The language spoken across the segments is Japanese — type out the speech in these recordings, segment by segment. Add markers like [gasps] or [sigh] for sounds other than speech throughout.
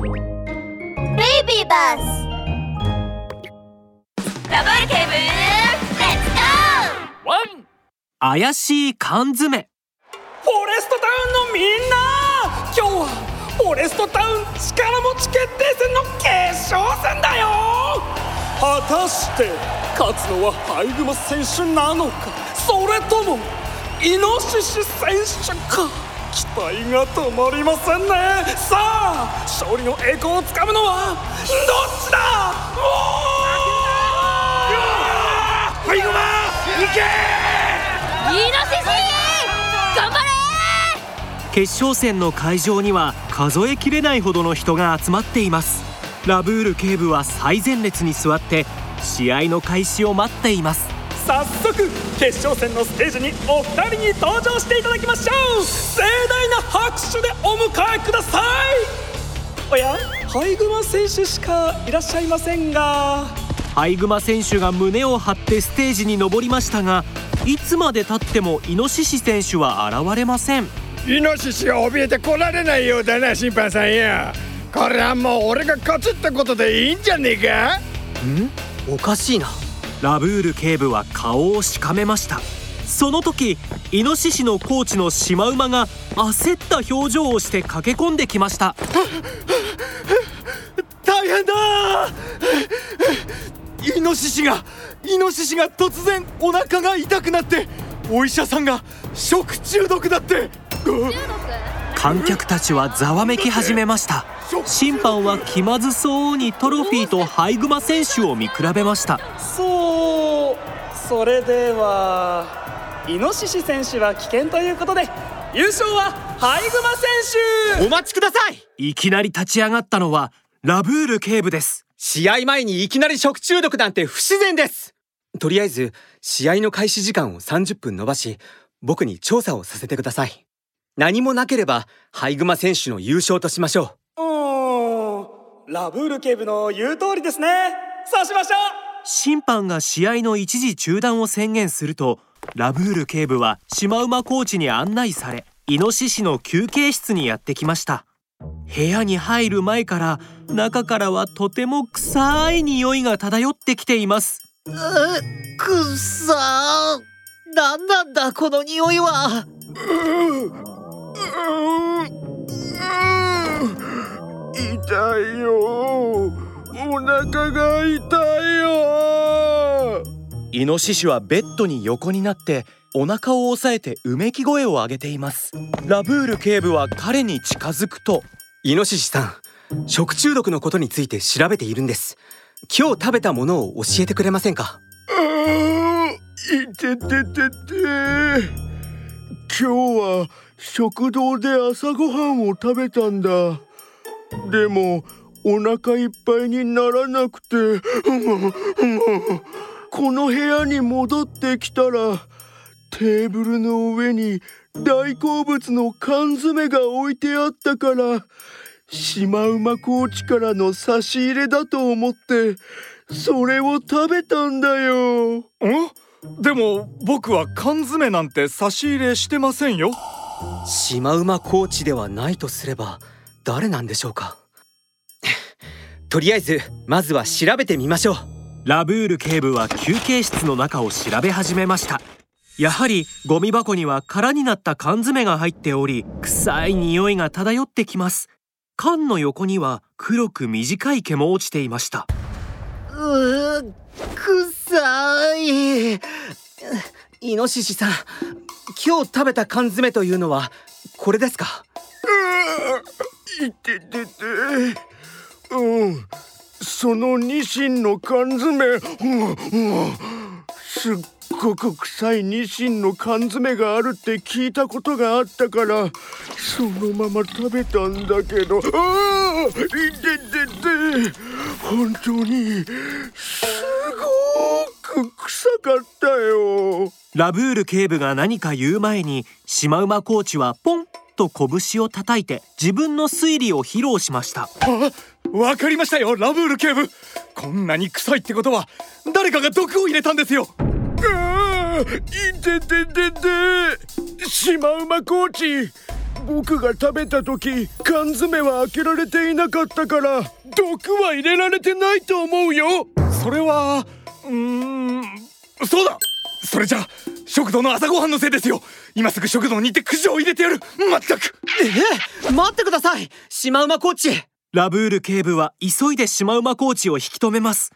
ベイビーバスダブルケーブルレッツゴーワン怪しい缶詰。フォレストタウンのみんな。今日はフォレストタウン力持ち決定戦の決勝戦だよ。果たして勝つのはハイグマ選手なのかそれともイノシシ選手か期待が止まりませんね。さあ勝利の栄光をつかむのはどっちだ？おー！ハイグマ行け！イノシシ頑張れ決勝戦の会場には数えきれないほどの人が集まっています。ラブール警部は最前列に座って試合の開始を待っています早速決勝戦のステージにお二人に登場していただきましょう。盛大な拍手でお迎えください。おやハイグマ選手しかいらっしゃいませんが。ハイグマ選手が胸を張ってステージに登りましたがいつまでたってもイノシシ選手は現れません。イノシシは怯えてこられないようだな審判さんやこれはもう俺が勝つってことでいいんじゃねえか？ん？おかしいなラブール警部は顔をしかめました。その時イノシシのコーチのシマウマが焦った表情をして駆け込んできました。大変だ！イノシシがイノシシが突然お腹が痛くなってお医者さんが食中毒だって。観客たちはざわめき始めました。審判は気まずそうにトロフィーとハイグマ選手を見比べました。そうそれではイノシシ選手は危険ということで優勝はハイグマ選手。お待ちください。いきなり立ち上がったのはラブール警部です。試合前にいきなり食中毒なんて不自然です。とりあえず試合の開始時間を30分延ばし僕に調査をさせてください。何もなければハイグマ選手の優勝としましょう。うんラブール警部の言う通りですね。そうしましょう審判が試合の一時中断を宣言するとラブール警部はシマウマコーチに案内されイノシシの休憩室にやってきました。部屋に入る前から中からはとても臭い匂いが漂ってきています。うくさなんなんだこの匂いは。痛いよお腹が痛イノシシはベッドに横になってお腹を押さえてうめき声を上げています。ラブール警部は彼に近づくとイノシシさん食中毒のことについて調べているんです。今日食べたものを教えてくれませんか？いてててて。今日は食堂で朝ごはんを食べたんだ。でもお腹いっぱいにならなくてこの部屋に戻ってきたらテーブルの上に大好物の缶詰が置いてあったからシマウマコーチからの差し入れだと思ってそれを食べたんだよ。ん？でも僕は缶詰なんて差し入れしてませんよ。シマウマコーチではないとすれば誰なんでしょうか。[laughs] とりあえずまずは調べてみましょうラブール警部は休憩室の中を調べ始めました。やはりゴミ箱には空になった缶詰が入っており臭い匂いが漂ってきます。缶の横には黒く短い毛も落ちていました。うーくさい。イノシシさん今日食べた缶詰というのはこれですか？いててて。うんそのニシンの缶詰、うんうん、すっごく臭いニシンの缶詰があるって聞いたことがあったからそのまま食べたんだけど。ああいててて本当にすごく臭かったよ。ラブール警部が何か言う前にシマウマコーチはポンと拳を叩いて自分の推理を披露しましたわかりましたよラブール警部。こんなに臭いってことは誰かが毒を入れたんですよ。ああいてててて。シマウマコーチ。僕が食べた時缶詰は開けられていなかったから毒は入れられてないと思うよ。それはうーん。そうだ。それじゃあ食堂の朝ごはんのせいですよ。今すぐ食堂に行って駆除を入れてやる。まったく。え待ってください。シマウマコーチ。ラブール警部は急いでシマウマコーチを引き止めます。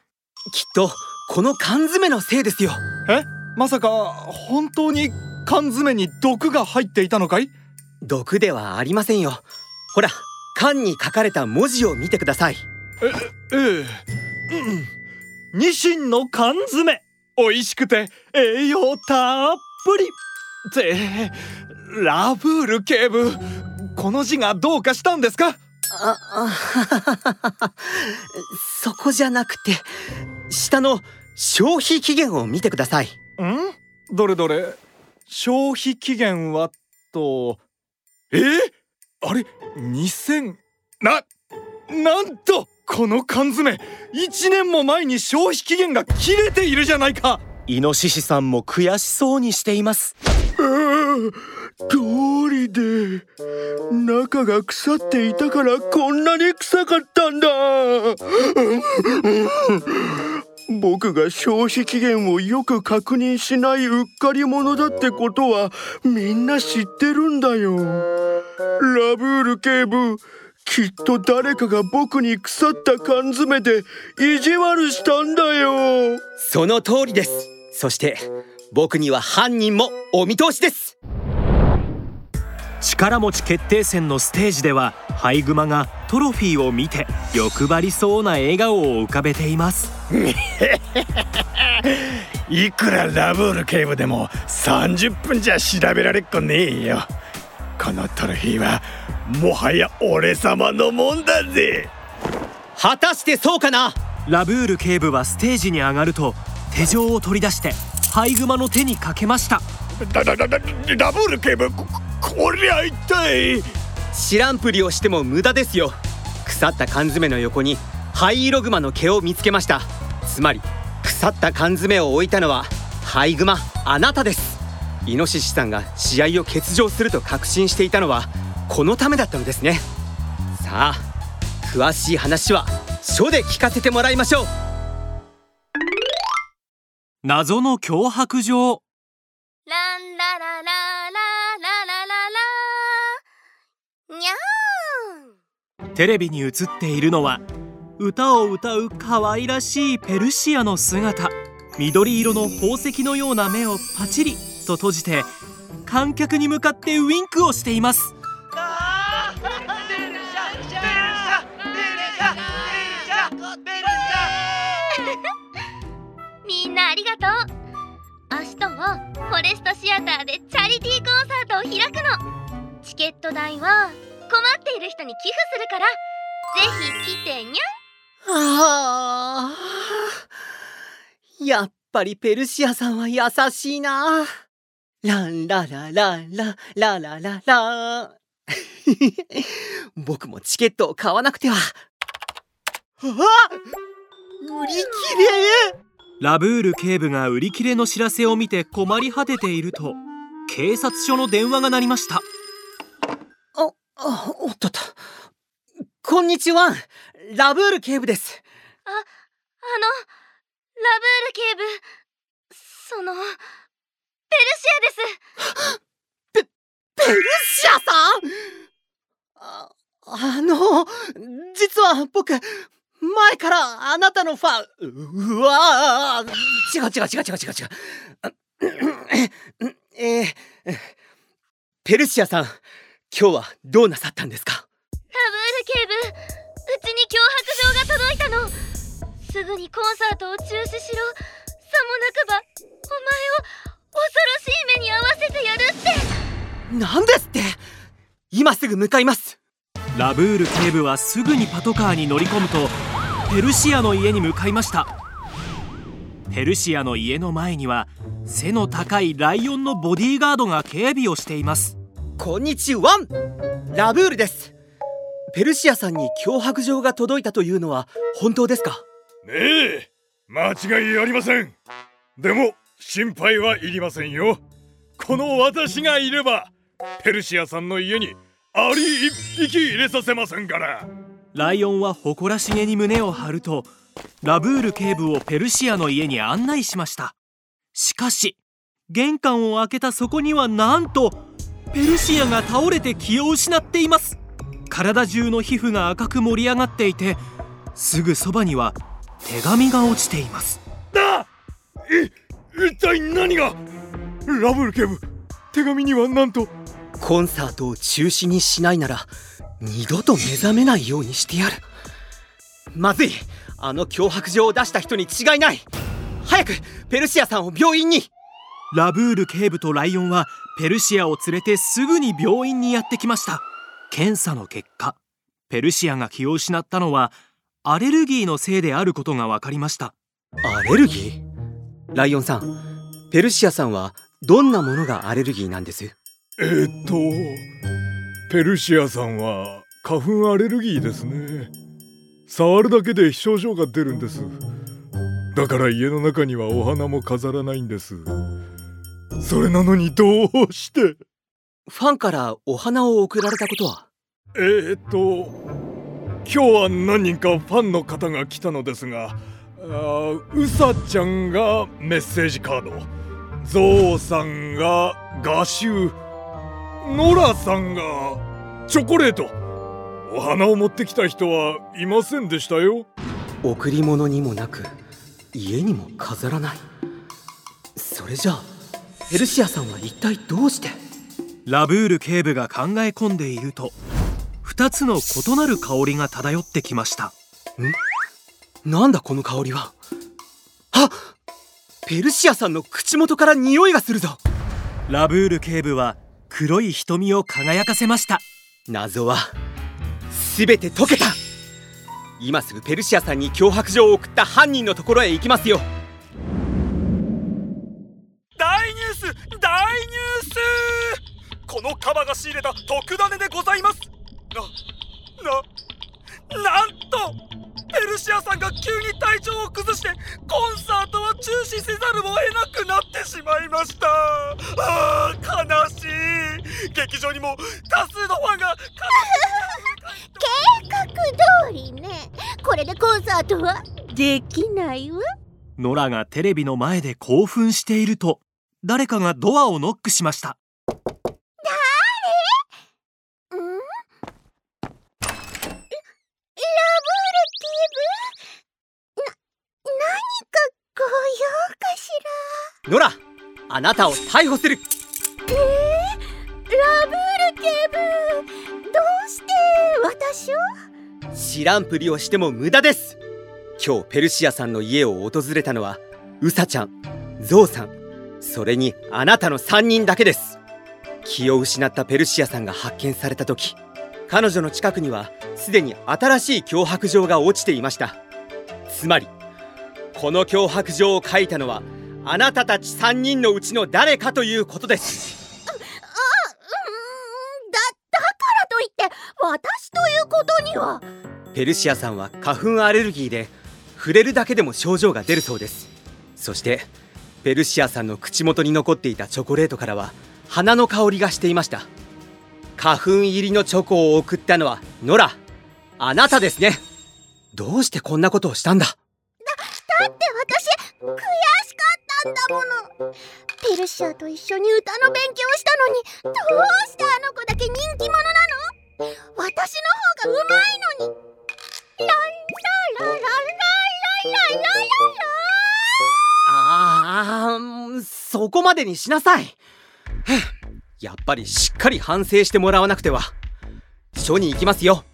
とこの缶詰のせいですよ。え？まさか本当に缶詰に毒が入っていたのかい？毒ではありませんよ。ほら缶に書かれた文字を見てください。ええうん。ニシンの缶詰。美味しくて栄養たっぷり。ってラブール警部この字がどうかしたんですか？ああそこじゃなくて下の消費期限を見てください。ん？どれどれ？消費期限はと。え？あれ？2000ななんとこの缶詰。1年も前に消費期限が切れているじゃないか。イノシシさんも悔しそうにしています。通りで中が腐っていたからこんなに臭かったんだ。僕が消費期限をよく確認しないうっかり者だってことはみんな知ってるんだよ。ラブール警部きっと誰かが僕に腐った缶詰で意地悪したんだよ。その通りです。そして僕には犯人もお見通しです。力持ち決定戦のステージではハイグマがトロフィーを見て欲張りそうな笑顔を浮かべています。[laughs] いくらラブール警部でも30分じゃ調べられっこねえよ。このトロフィーはもはや俺様のもんだぜ。果たしてそうかな？ラブール警部はステージに上がると手錠を取り出してハイグマの手にかけました。だだだだラブール警部ここりゃ一体知らんぷりをしても無駄ですよ。腐った缶詰の横に灰色グマの毛を見つけました。つまり腐った缶詰を置いたのはハイグマあなたです。イノシシさんが試合を欠場すると確信していたのはこのためだったのですね。さあ詳しい話は書で聞かせてもらいましょう。謎の脅迫状。ランラララララにゃーん。テレビに映っているのは歌を歌う可愛らしいペルシアの姿。緑色の宝石のような目をパチリと閉じて観客に向かってウインクをしています。みんなありがとう。明日はフォレストシアターでチャリティーコンサートを開くの。チケット代は困っている人に寄付するからぜひ来てにゃん。あー。やっぱりペルシアさんは優しいな。ランララララララララ。[laughs] 僕もチケットを買わなくては。あ売り切れ。ラブール警部が売り切れの知らせを見て困り果てていると警察署の電話が鳴りましたあ、あ、おっとっと。こんにちは。ラブール警部です。あのラブール警部そのペルシアです [gasps] ペルシアさん？あ、あの、実は僕、前からあなたのファン、ううわー違う違う違う違う違う違う。えー、ペルシアさん、今日はどうなさったんですか？ラブール警部。うちに脅迫状が届いたの。すぐにコンサートを中止しろ。さもなくばお前を恐ろしい目に遭わせてやるって。なんですって？今すぐ向かいます。ラブール警部はすぐにパトカーに乗り込むとペルシアの家に向かいました。ペルシアの家の前には背の高いライオンのボディーガードが警備をしていますこんにちは。ラブールです。ペルシアさんに脅迫状が届いたというのは本当ですか？ねえ。間違いありません。でも心配はいりませんよ。この私がいればペルシアさんの家にアリ一匹入れさせませんから。ライオンは誇らしげに胸を張るとラブール警部をペルシアの家に案内しました。しかし玄関を開けたそこにはなんとペルシアが倒れて気を失っています。体中の皮膚が赤く盛り上がっていてすぐそばには手紙が落ちています。だい一体何が？ラブル警部手紙にはなんと。コンサートを中止にしないなら二度と目覚めないようにしてやる。まずい。あの脅迫状を出した人に違いない。早くペルシアさんを病院に。ラブール警部とライオンはペルシアを連れてすぐに病院にやってきました。検査の結果ペルシアが気を失ったのはアレルギーのせいであることが分かりました。アレルギー？ライオンさんペルシアさんはどんなものがアレルギーなんです？えー、っとペルシアさんは花粉アレルギーですね。触るだけで症状が出るんです。だから家の中にはお花も飾らないんですそれなのにどうして？ファンからお花を贈られたことは？えー、っと今日は何人かファンの方が来たのですがあうさちゃんがメッセージカードゾウさんが画集ノラさんがチョコレートお花を持ってきた人はいませんでしたよ。贈り物にもなく家にも飾らない。それじゃあエルシアさんは一体どうして？ラブール警部が考え込んでいると2つの異なる香りが漂ってきました。ん？なんだこの香りは？あペルシアさんの口元から匂いがするぞ！ラブール警部は黒い瞳を輝かせました。謎は全て解けた！今すぐペルシアさんに脅迫状を送った犯人のところへ行きますよ仕入れた特ダネでございます。な、な、なんとペルシアさんが急に体調を崩してコンサートは中止せざるを得なくなってしまいました。あー悲しい。劇場にも多数のファンが計画通りね。これでコンサートは？できないわ。ノラがテレビの前で興奮していると誰かがドアをノックしました誰んご用かしノラあなたを逮捕する。らえー、ラブール警部どうして私を？知らんぷりをしても無駄です。今日ペルシアさんの家を訪れたのはウサちゃんゾウさん。それにあなたの3人だけです。気を失ったペルシアさんが発見された時彼女の近くにはすでに新しい脅迫状が落ちていました。つまりこの脅迫状を書いたのはあなたたち3人のうちの誰かということです。あ、うん、だ、だからといって私ということには。ペルシアさんは花粉アレルギーで触れるだけでも症状が出るそうです。そしてペルシアさんの口元に残っていたチョコレートからは花の香りがしていました。花粉入りのチョコを送ったのはノラあなたですね。どうしてこんなことをしたんだだ？って私悔しかったんだもの。ペルシアと一緒に歌の勉強したのにどうしてあの子だけ人気者なの？私の方がうまいのに。ランラララララララララああそこまでにしなさいやっぱりしっかり反省してもらわなくては署に行きますよ